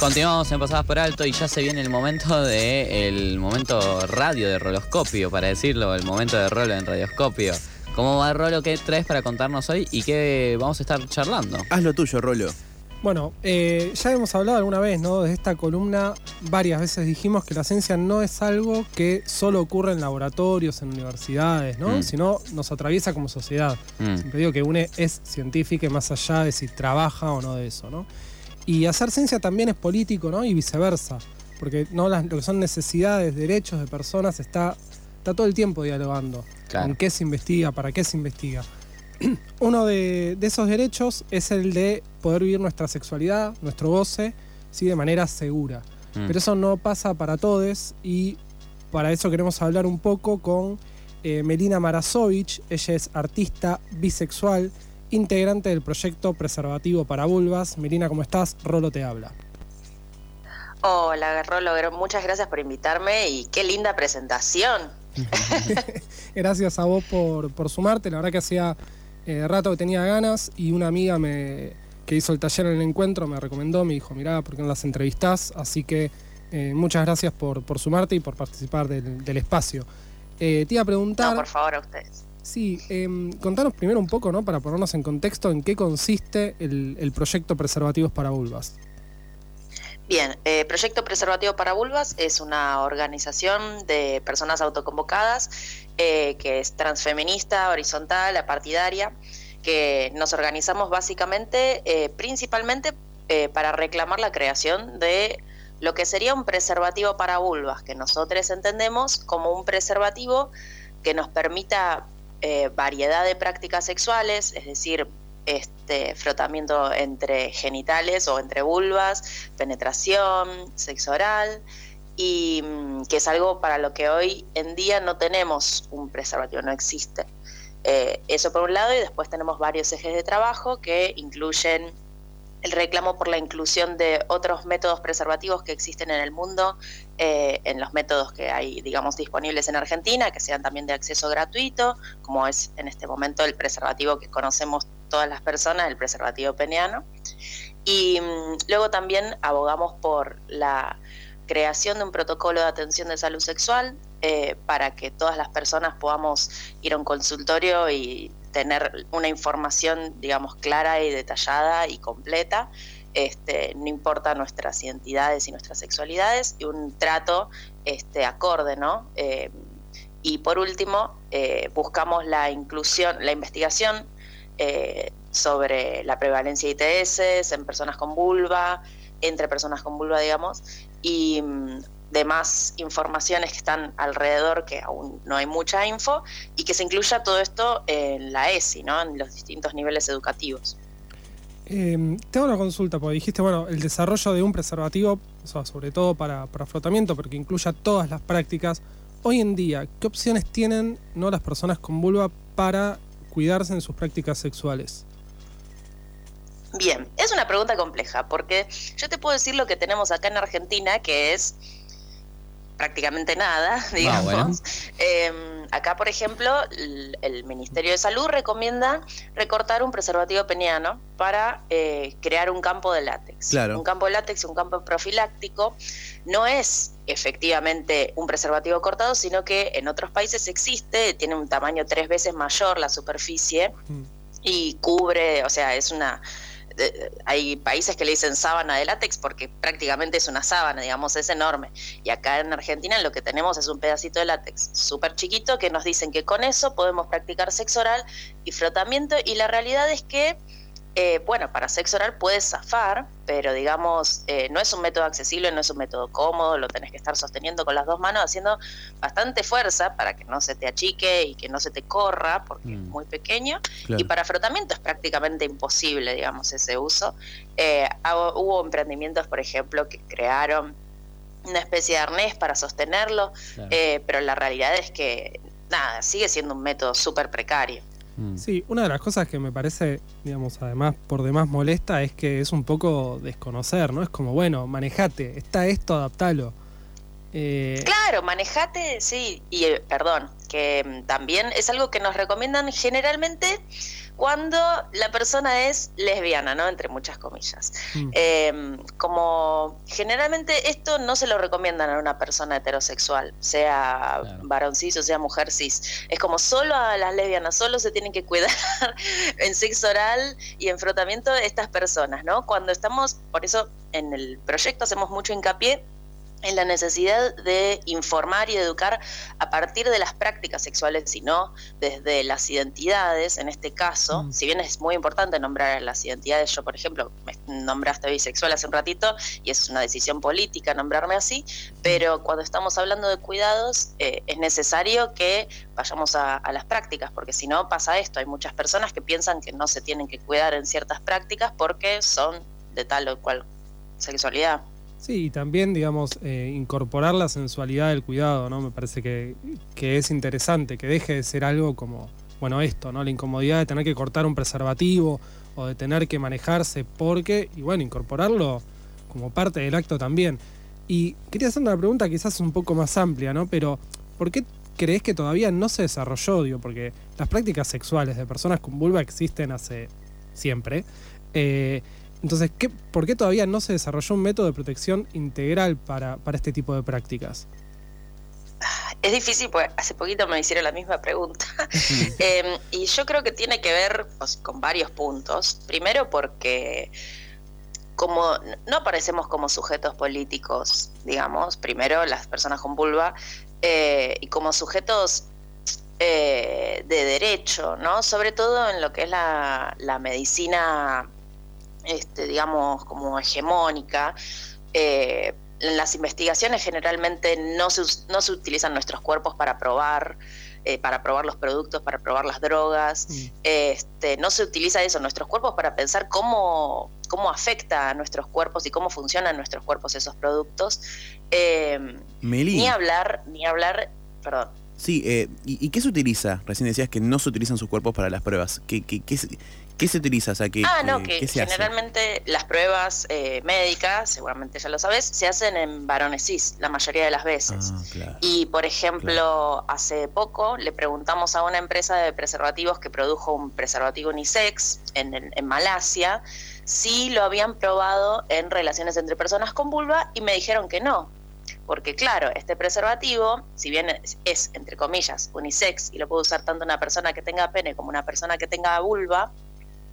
Continuamos en Pasadas por Alto y ya se viene el momento de el momento radio de Roloscopio, para decirlo, el momento de Rolo en Radioscopio. ¿Cómo va Rolo? ¿Qué traes para contarnos hoy y qué vamos a estar charlando? Haz lo tuyo, Rolo. Bueno, eh, ya hemos hablado alguna vez, ¿no? De esta columna, varias veces dijimos que la ciencia no es algo que solo ocurre en laboratorios, en universidades, ¿no? Mm. Sino nos atraviesa como sociedad. Mm. Siempre digo que UNE es científica y más allá de si trabaja o no de eso, ¿no? Y hacer ciencia también es político, ¿no? Y viceversa. Porque ¿no? Las- lo que son necesidades, derechos de personas está, está todo el tiempo dialogando. Claro. ¿En qué se investiga? ¿Para qué se investiga? Uno de, de esos derechos es el de poder vivir nuestra sexualidad, nuestro goce, ¿sí? de manera segura. Mm. Pero eso no pasa para todos y para eso queremos hablar un poco con eh, Melina Marasovich. Ella es artista bisexual, integrante del proyecto Preservativo para Vulvas. Melina, ¿cómo estás? Rolo te habla. Hola, Rolo, muchas gracias por invitarme y qué linda presentación. Gracias a vos por, por sumarte. La verdad que hacía eh, rato que tenía ganas y una amiga me, que hizo el taller en el encuentro me recomendó, me dijo, mirá, ¿por qué no las entrevistás? Así que eh, muchas gracias por, por sumarte y por participar del, del espacio. Eh, te iba a preguntar... No, por favor, a ustedes. Sí, em, contanos primero un poco, ¿no? Para ponernos en contexto, en qué consiste el, el proyecto Preservativos para Vulvas. Bien, eh, Proyecto Preservativo para Vulvas es una organización de personas autoconvocadas eh, que es transfeminista, horizontal, apartidaria, que nos organizamos básicamente, eh, principalmente eh, para reclamar la creación de lo que sería un preservativo para vulvas, que nosotros entendemos como un preservativo que nos permita eh, variedad de prácticas sexuales, es decir, este frotamiento entre genitales o entre vulvas, penetración, sexo oral, y mm, que es algo para lo que hoy en día no tenemos un preservativo, no existe. Eh, eso por un lado, y después tenemos varios ejes de trabajo que incluyen el reclamo por la inclusión de otros métodos preservativos que existen en el mundo, eh, en los métodos que hay, digamos, disponibles en Argentina, que sean también de acceso gratuito, como es en este momento el preservativo que conocemos todas las personas, el preservativo peniano. Y mm, luego también abogamos por la creación de un protocolo de atención de salud sexual eh, para que todas las personas podamos ir a un consultorio y tener una información, digamos, clara y detallada y completa, este, no importa nuestras identidades y nuestras sexualidades, y un trato este, acorde, ¿no? Eh, y por último, eh, buscamos la inclusión, la investigación eh, sobre la prevalencia de ITS en personas con vulva, entre personas con vulva, digamos, y mm, demás informaciones que están alrededor, que aún no hay mucha info, y que se incluya todo esto en la ESI, ¿no? en los distintos niveles educativos. Eh, tengo una consulta, porque dijiste, bueno, el desarrollo de un preservativo, o sea, sobre todo para, para frotamiento, pero que incluya todas las prácticas. Hoy en día, ¿qué opciones tienen no las personas con vulva para cuidarse en sus prácticas sexuales? Bien, es una pregunta compleja, porque yo te puedo decir lo que tenemos acá en Argentina, que es prácticamente nada, digamos. bueno. Eh, acá, por ejemplo, el, el Ministerio de Salud recomienda recortar un preservativo peniano para eh, crear un campo de látex. Claro. Un campo de látex, un campo profiláctico, no es efectivamente un preservativo cortado, sino que en otros países existe, tiene un tamaño tres veces mayor la superficie Mm. y cubre, o sea, es una de- hay países que le dicen sábana de látex porque prácticamente es una sábana, digamos, es enorme. Y acá en Argentina lo que tenemos es un pedacito de látex súper chiquito que nos dicen que con eso podemos practicar sexo oral y frotamiento. Y la realidad es que, eh, bueno, para sexo oral puedes zafar, pero digamos, eh, no es un método accesible, no es un método cómodo, lo tenés que estar sosteniendo con las dos manos, haciendo bastante fuerza para que no se te achique y que no se te corra, porque es Mm. muy pequeño. Claro. Y para frotamiento es prácticamente imposible, digamos, ese uso. Eh, hubo emprendimientos, por ejemplo, que crearon una especie de arnés para sostenerlo, Claro. eh, pero la realidad es que, nada, sigue siendo un método súper precario. Mm. Sí, una de las cosas que me parece, digamos, además por demás molesta es que es un poco desconocer, ¿no? Es como, bueno, manejate, está esto, adaptalo. Eh, Claro, manejate, sí, y eh, perdón, que mm, también es algo que nos recomiendan generalmente cuando la persona es lesbiana, ¿no? Entre muchas comillas. mm, Eh, como generalmente esto no se lo recomiendan a una persona heterosexual, sea Claro. varón cis o sea mujer cis. Es como solo a las lesbianas, solo se tienen que cuidar en sexo oral y en frotamiento estas personas, ¿no? Cuando estamos, por eso en el proyecto hacemos mucho hincapié en la necesidad de informar y educar a partir de las prácticas sexuales y no desde las identidades, en este caso, Mm. si bien es muy importante nombrar las identidades, yo por ejemplo, me nombraste bisexual hace un ratito y es una decisión política nombrarme así, pero cuando estamos hablando de cuidados eh, es necesario que vayamos a, a las prácticas, porque si no pasa esto, hay muchas personas que piensan que no se tienen que cuidar en ciertas prácticas porque son de tal o cual sexualidad. Sí, y también, digamos, eh, incorporar la sensualidad del cuidado, ¿no? Me parece que, que es interesante, que deje de ser algo como, bueno, esto, ¿no? La incomodidad de tener que cortar un preservativo o de tener que manejarse porque, y bueno, incorporarlo como parte del acto también. Y quería hacer una pregunta quizás un poco más amplia, ¿no? Pero, ¿por qué crees que todavía no se desarrolló? Digo, porque las prácticas sexuales de personas con vulva existen hace siempre. Eh, entonces, ¿qué, ¿por qué todavía no se desarrolló un método de protección integral para, para este tipo de prácticas? Es difícil, porque hace poquito me hicieron la misma pregunta. Eh, y yo creo que tiene que ver pues, con varios puntos. Primero porque como no aparecemos como sujetos políticos, digamos, primero las personas con vulva, eh, y como sujetos eh, de derecho, ¿no? Sobre todo en lo que es la, la medicina, este, digamos, como hegemónica. Eh, en las investigaciones generalmente no se, no se utilizan nuestros cuerpos para probar, eh, para probar los productos, para probar las drogas. Mm. Este, no se utiliza eso, nuestros cuerpos, para pensar cómo, cómo afecta a nuestros cuerpos y cómo funcionan nuestros cuerpos esos productos. Eh, ni hablar, ni hablar, perdón. Sí, eh, ¿y, y qué se utiliza? Recién decías que no se utilizan sus cuerpos para las pruebas. ¿Qué, qué, qué, qué se utiliza? O sea, ¿qué, ah, no, que qué se hace? generalmente las pruebas eh, médicas, seguramente ya lo sabes, se hacen en varones cis, la mayoría de las veces. Ah, claro. Y, por ejemplo, hace poco le preguntamos a una empresa de preservativos que produjo un preservativo unisex en, en Malasia si lo habían probado en relaciones entre personas con vulva y me dijeron que no. Porque claro, este preservativo, si bien es, es, entre comillas, unisex y lo puede usar tanto una persona que tenga pene como una persona que tenga vulva,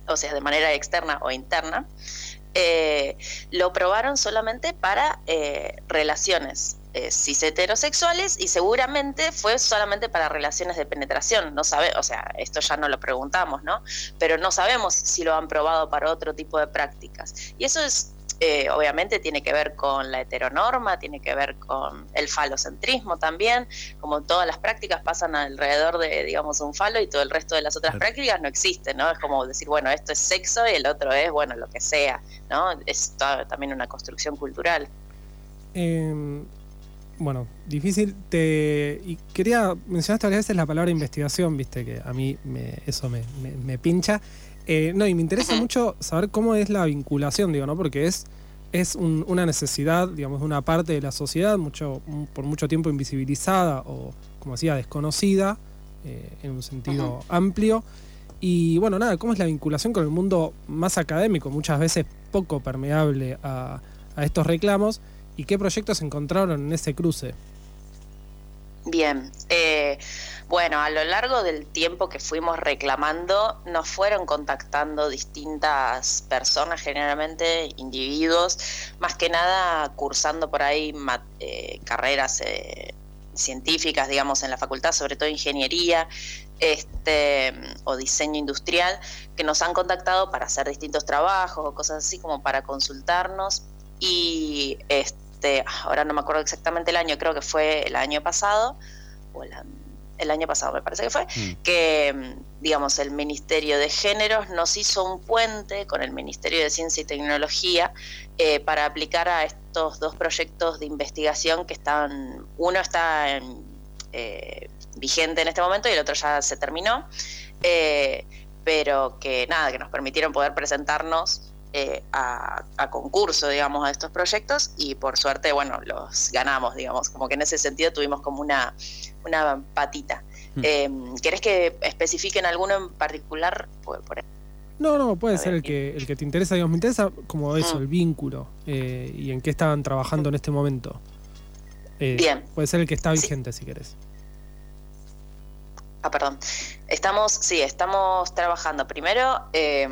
o sea, de manera externa o interna, eh, lo probaron solamente para eh, relaciones eh, cis heterosexuales y seguramente fue solamente para relaciones de penetración. No sabe, o sea, esto ya no lo preguntamos, ¿no? Pero no sabemos si lo han probado para otro tipo de prácticas. Y eso es, eh, obviamente, tiene que ver con la heteronorma, tiene que ver con el falocentrismo también. Como todas las prácticas pasan alrededor de, digamos, un falo y todo el resto de las otras prácticas no existen, ¿no? Es como decir, bueno, esto es sexo y el otro es, bueno, lo que sea, ¿no? Es ta- también una construcción cultural. Eh, bueno, difícil. Te, y quería, mencionaste varias veces la palabra investigación, viste, que a mí me- eso me, me- me pincha. Eh, no, y me interesa mucho saber cómo es la vinculación, digo, ¿no? Porque es, es un- una necesidad, digamos, de una parte de la sociedad, mucho, por mucho tiempo invisibilizada o, como decía, desconocida, eh, en un sentido amplio. Y bueno, nada, ¿cómo es la vinculación con el mundo más académico, muchas veces poco permeable a, a estos reclamos? ¿Y qué proyectos encontraron en ese cruce? Bien, eh, bueno, a lo largo del tiempo que fuimos reclamando, nos fueron contactando distintas personas, generalmente individuos, más que nada cursando por ahí eh, carreras eh, científicas, digamos, en la facultad, sobre todo ingeniería este, o diseño industrial, que nos han contactado para hacer distintos trabajos o cosas así como para consultarnos. Y este, ahora no me acuerdo exactamente el año, creo que fue el año pasado, o el, año pasado me parece que fue, Mm. que mm, digamos el Ministerio de Géneros nos hizo un puente con el Ministerio de Ciencia y Tecnología eh, para aplicar a est- estos dos proyectos de investigación que están, uno está en, eh, vigente en este momento y el otro ya se terminó, eh, pero que nada, que nos permitieron poder presentarnos eh, a, a concurso, digamos, a estos proyectos y por suerte, bueno, los ganamos, digamos, como que en ese sentido tuvimos como una, una patita. Mm. Eh, ¿Querés que especifiquen alguno en particular? Por, por- No, no, puede A ser el que, el que te interesa, digamos, me interesa como eso, Mm. el vínculo eh, y en qué estaban trabajando en este momento. Eh, Bien. Puede ser el que está Sí. vigente, si querés. Ah, perdón. Estamos, sí, estamos trabajando primero, eh,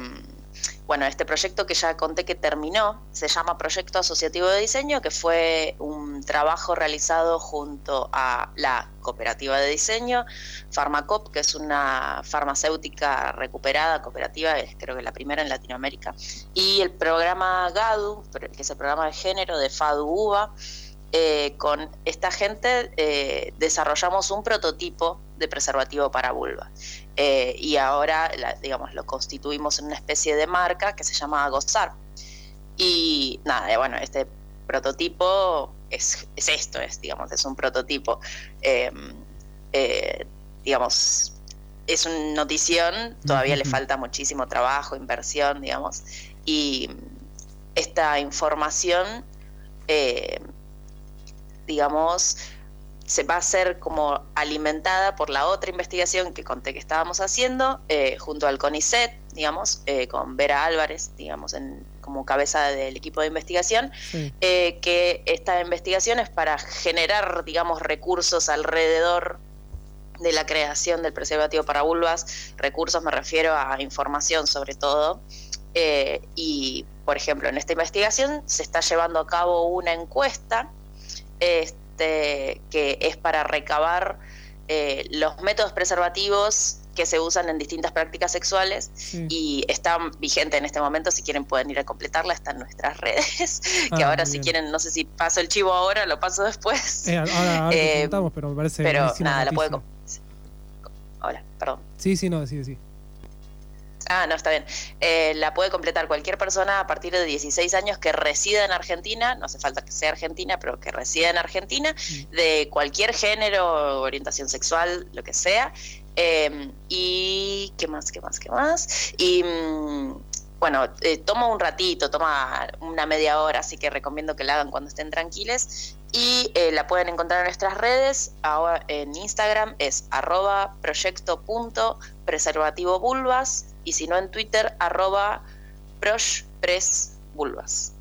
bueno, este proyecto que ya conté que terminó, se llama Proyecto Asociativo de Diseño, que fue un trabajo realizado junto a la Cooperativa de Diseño, Farmacop, que es una farmacéutica recuperada, cooperativa, creo que la primera en Latinoamérica, y el programa GADU, que es el programa de género de FADU-UBA, eh, con esta gente eh, desarrollamos un prototipo de preservativo para vulva. Eh, y ahora, la- digamos, lo constituimos en una especie de marca que se llama Gozar. Y nada, eh, bueno, este prototipo es, es esto, es, digamos, es un prototipo. Eh, eh, digamos, es una notición, todavía le falta muchísimo trabajo, inversión, digamos, y esta información, digamos, se va a ser como alimentada por la otra investigación que conté que estábamos haciendo, eh, junto al CONICET, digamos, eh, con Vera Álvarez, digamos, en, como cabeza del equipo de investigación, Sí. eh, que esta investigación es para generar, digamos, recursos alrededor de la creación del preservativo para vulvas. Recursos me refiero a información sobre todo. Y, por ejemplo, en esta investigación se está llevando a cabo una encuesta este, que es para recabar eh, los métodos preservativos que se usan en distintas prácticas sexuales Sí. y está vigente en este momento. Si quieren, pueden ir a completarla. Está en nuestras redes. que Ah, ahora, si quieren, no sé si paso el chivo ahora, lo paso después. Eh, ahora, ahora Eh, contamos, pero me parece pero nada, la puede. noticia. com- Hola, perdón. Sí, sí, no, sí, sí. Ah, no, está bien. Eh, la puede completar cualquier persona a partir de 16 años que resida en Argentina, no hace falta que sea argentina, pero que resida en Argentina, de cualquier género, orientación sexual, lo que sea. Eh, y, ¿qué más, qué más, qué más? Y, mm, bueno, eh, toma un ratito, toma una media hora, así que recomiendo que la hagan cuando estén tranquiles. Y eh, la pueden encontrar en nuestras redes. Ahora en Instagram es arroba proyecto.preservativovulvas y si no en Twitter arroba proshpresvulvas.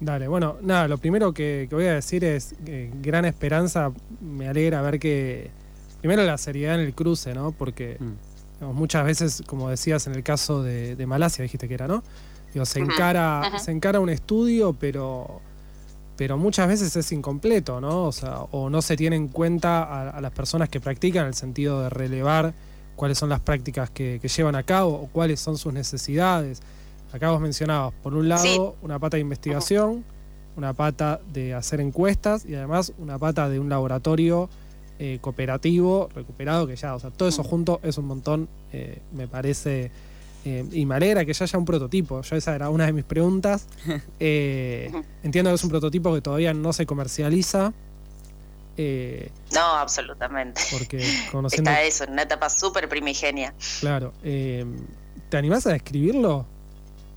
Dale, bueno, nada, lo primero que, que voy a decir es que gran esperanza, me alegra ver que, primero la seriedad en el cruce, ¿no? Porque Mm. digamos, muchas veces, como decías en el caso de, de Malasia, dijiste que era, ¿no? Digo, se encara, se encara un estudio, pero, pero muchas veces es incompleto, ¿no? O sea, o no se tiene en cuenta a, a las personas que practican en el sentido de relevar cuáles son las prácticas que, que llevan a cabo o cuáles son sus necesidades. Acá vos mencionabas, por un lado, Sí. una pata de investigación, una pata de hacer encuestas y además una pata de un laboratorio eh, cooperativo recuperado que ya, o sea, todo eso junto es un montón, eh, me parece, eh, y me alegra que ya haya un prototipo. Yo esa era una de mis preguntas. Entiendo que es un prototipo que todavía no se comercializa. Eh, No, absolutamente. porque conociendo, Está eso, en una etapa súper primigenia. claro, eh, ¿te animás a describirlo?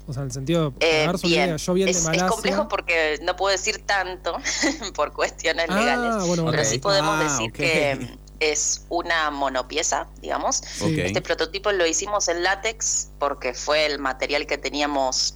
O sea, en el sentido de Eh, una bien. idea. Yo Es, de es complejo porque no puedo decir tanto por cuestiones Ah, legales, bueno, bueno. pero sí podemos Ah, decir que es una monopieza, digamos. Este prototipo lo hicimos en látex porque fue el material que teníamos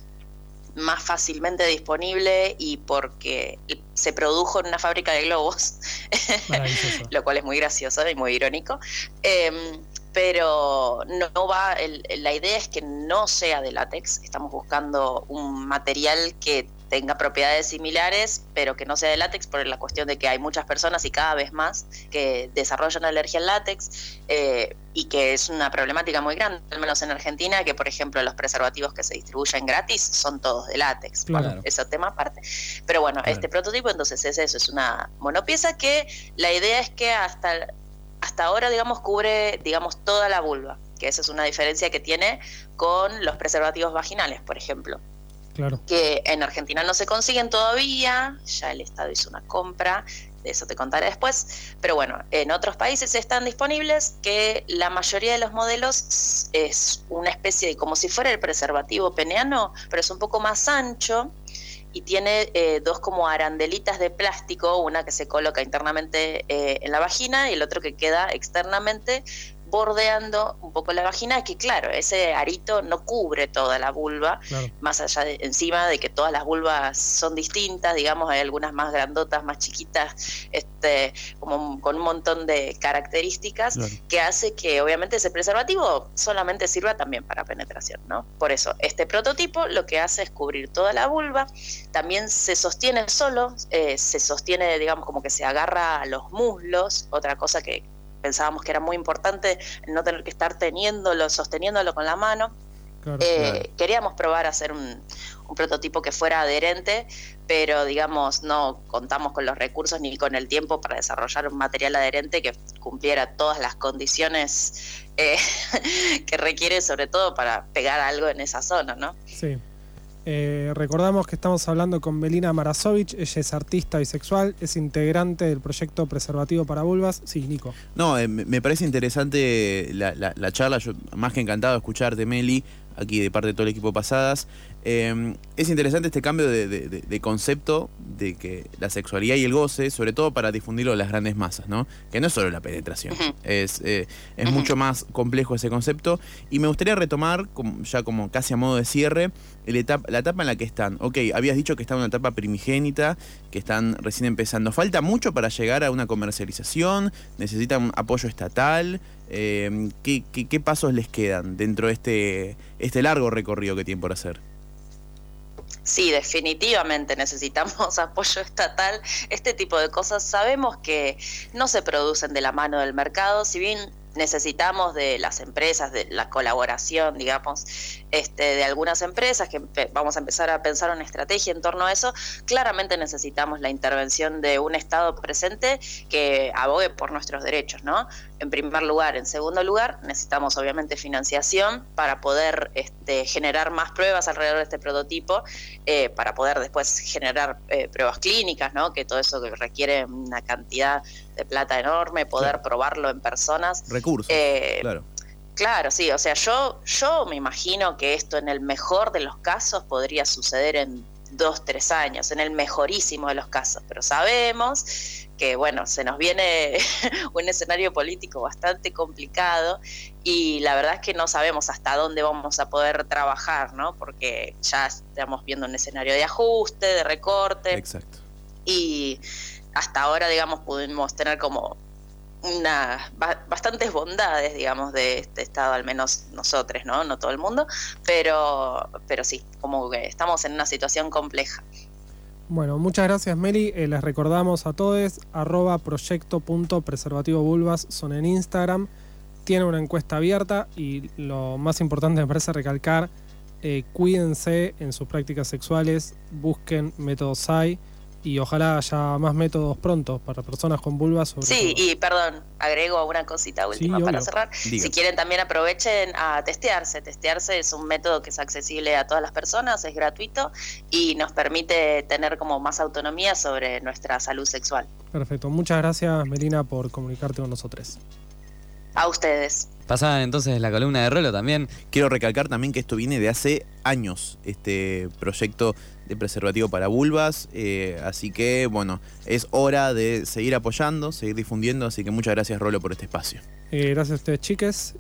más fácilmente disponible y porque se produjo en una fábrica de globos, lo cual es muy gracioso y muy irónico. Em, pero no, no va, el- la idea es que no sea de látex, estamos buscando un material que tenga propiedades similares, pero que no sea de látex por la cuestión de que hay muchas personas y cada vez más que desarrollan alergia al látex eh, y que es una problemática muy grande, al menos en Argentina, que por ejemplo los preservativos que se distribuyen gratis son todos de látex. Claro. Bueno, eso tema aparte. Pero bueno, Claro. este prototipo entonces es eso, es una monopieza que la idea es que hasta, hasta ahora, digamos, cubre, digamos, toda la vulva, que esa es una diferencia que tiene con los preservativos vaginales, por ejemplo. Claro. que en Argentina no se consiguen todavía, ya el Estado hizo una compra, de eso te contaré después, pero bueno, en otros países están disponibles que la mayoría de los modelos es una especie de, como si fuera el preservativo peneano, pero es un poco más ancho y tiene eh, dos como arandelitas de plástico, una que se coloca internamente eh, en la vagina y el otro que queda externamente bordeando un poco la vagina, que claro, ese arito no cubre toda la vulva, Claro. más allá de encima de que todas las vulvas son distintas, digamos, hay algunas más grandotas, más chiquitas, este, como con un montón de características Claro. que hace que obviamente ese preservativo solamente sirva también para penetración, ¿no? Por eso, este prototipo lo que hace es cubrir toda la vulva, también se sostiene solo, eh, se sostiene, digamos, como que se agarra a los muslos, otra cosa que pensábamos que era muy importante, no tener que estar teniéndolo, sosteniéndolo con la mano. Claro. Eh, Claro. Queríamos probar hacer un, un prototipo que fuera adherente, pero digamos no contamos con los recursos ni con el tiempo para desarrollar un material adherente que cumpliera todas las condiciones eh, que requiere, sobre todo para pegar algo en esa zona, ¿no? Sí. Eh, recordamos que estamos hablando con Belina Marasovich, ella es artista bisexual, es integrante del proyecto Preservativo para Vulvas. Sí, Nico. No, eh, me parece interesante la, la- la charla, yo más que encantado de escucharte, Meli, aquí de parte de todo el equipo pasadas. Eh, es interesante este cambio de, de- de- de concepto de que la sexualidad y el goce, sobre todo para difundirlo a las grandes masas, ¿no? Que no es solo la penetración, es, eh, es mucho más complejo ese concepto. Y me gustaría retomar, ya como casi a modo de cierre, el etapa, la etapa en la que están. Ok, habías dicho que está en una etapa primigénita, que están recién empezando. ¿Falta mucho para llegar a una comercialización? ¿Necesitan apoyo estatal? Eh, ¿qué, qué, qué pasos les quedan dentro de este, este largo recorrido que tienen por hacer? Sí, definitivamente necesitamos apoyo estatal. Este tipo de cosas sabemos que no se producen de la mano del mercado, si bien necesitamos de las empresas, de la colaboración, digamos, este, de algunas empresas, que vamos a empezar a pensar una estrategia en torno a eso, claramente necesitamos la intervención de un Estado presente que abogue por nuestros derechos, ¿no? En primer lugar. En segundo lugar, necesitamos obviamente financiación para poder este, generar más pruebas alrededor de este prototipo, eh, para poder después generar eh, pruebas clínicas, ¿no? Que todo eso requiere una cantidad de plata enorme, poder Claro. probarlo en personas. Recursos. Eh, claro. Claro, sí, o sea, yo, yo me imagino que esto en el mejor de los casos podría suceder en dos, tres años, en el mejorísimo de los casos, pero sabemos que, bueno, se nos viene un escenario político bastante complicado y la verdad es que no sabemos hasta dónde vamos a poder trabajar, ¿no? Porque ya estamos viendo un escenario de ajuste, de recorte Exacto. y hasta ahora, digamos, pudimos tener como una ba- bastantes bondades, digamos, de este estado, al menos nosotros, ¿no? No todo el mundo, pero, pero sí, como que estamos en una situación compleja. Bueno, muchas gracias Meli. Eh, les recordamos a todos, proyecto.preservativobulbas son en Instagram. Tiene una encuesta abierta y lo más importante me parece recalcar, eh, cuídense en sus prácticas sexuales, busquen métodos SAI y ojalá haya más métodos pronto para personas con vulvas. Sobre Sí, todo. y perdón, agrego una cosita última para cerrar. Diga. Si quieren también aprovechen a testearse. Testearse es un método que es accesible a todas las personas, es gratuito y nos permite tener como más autonomía sobre nuestra salud sexual. Perfecto. Muchas gracias Melina por comunicarte con nosotros. A ustedes. Pasa entonces la columna de Rolo también. Quiero recalcar también que esto viene de hace años, este proyecto de preservativo para vulvas, eh, así que bueno, es hora de seguir apoyando, seguir difundiendo, así que muchas gracias Rolo por este espacio. Eh, gracias a ustedes chiques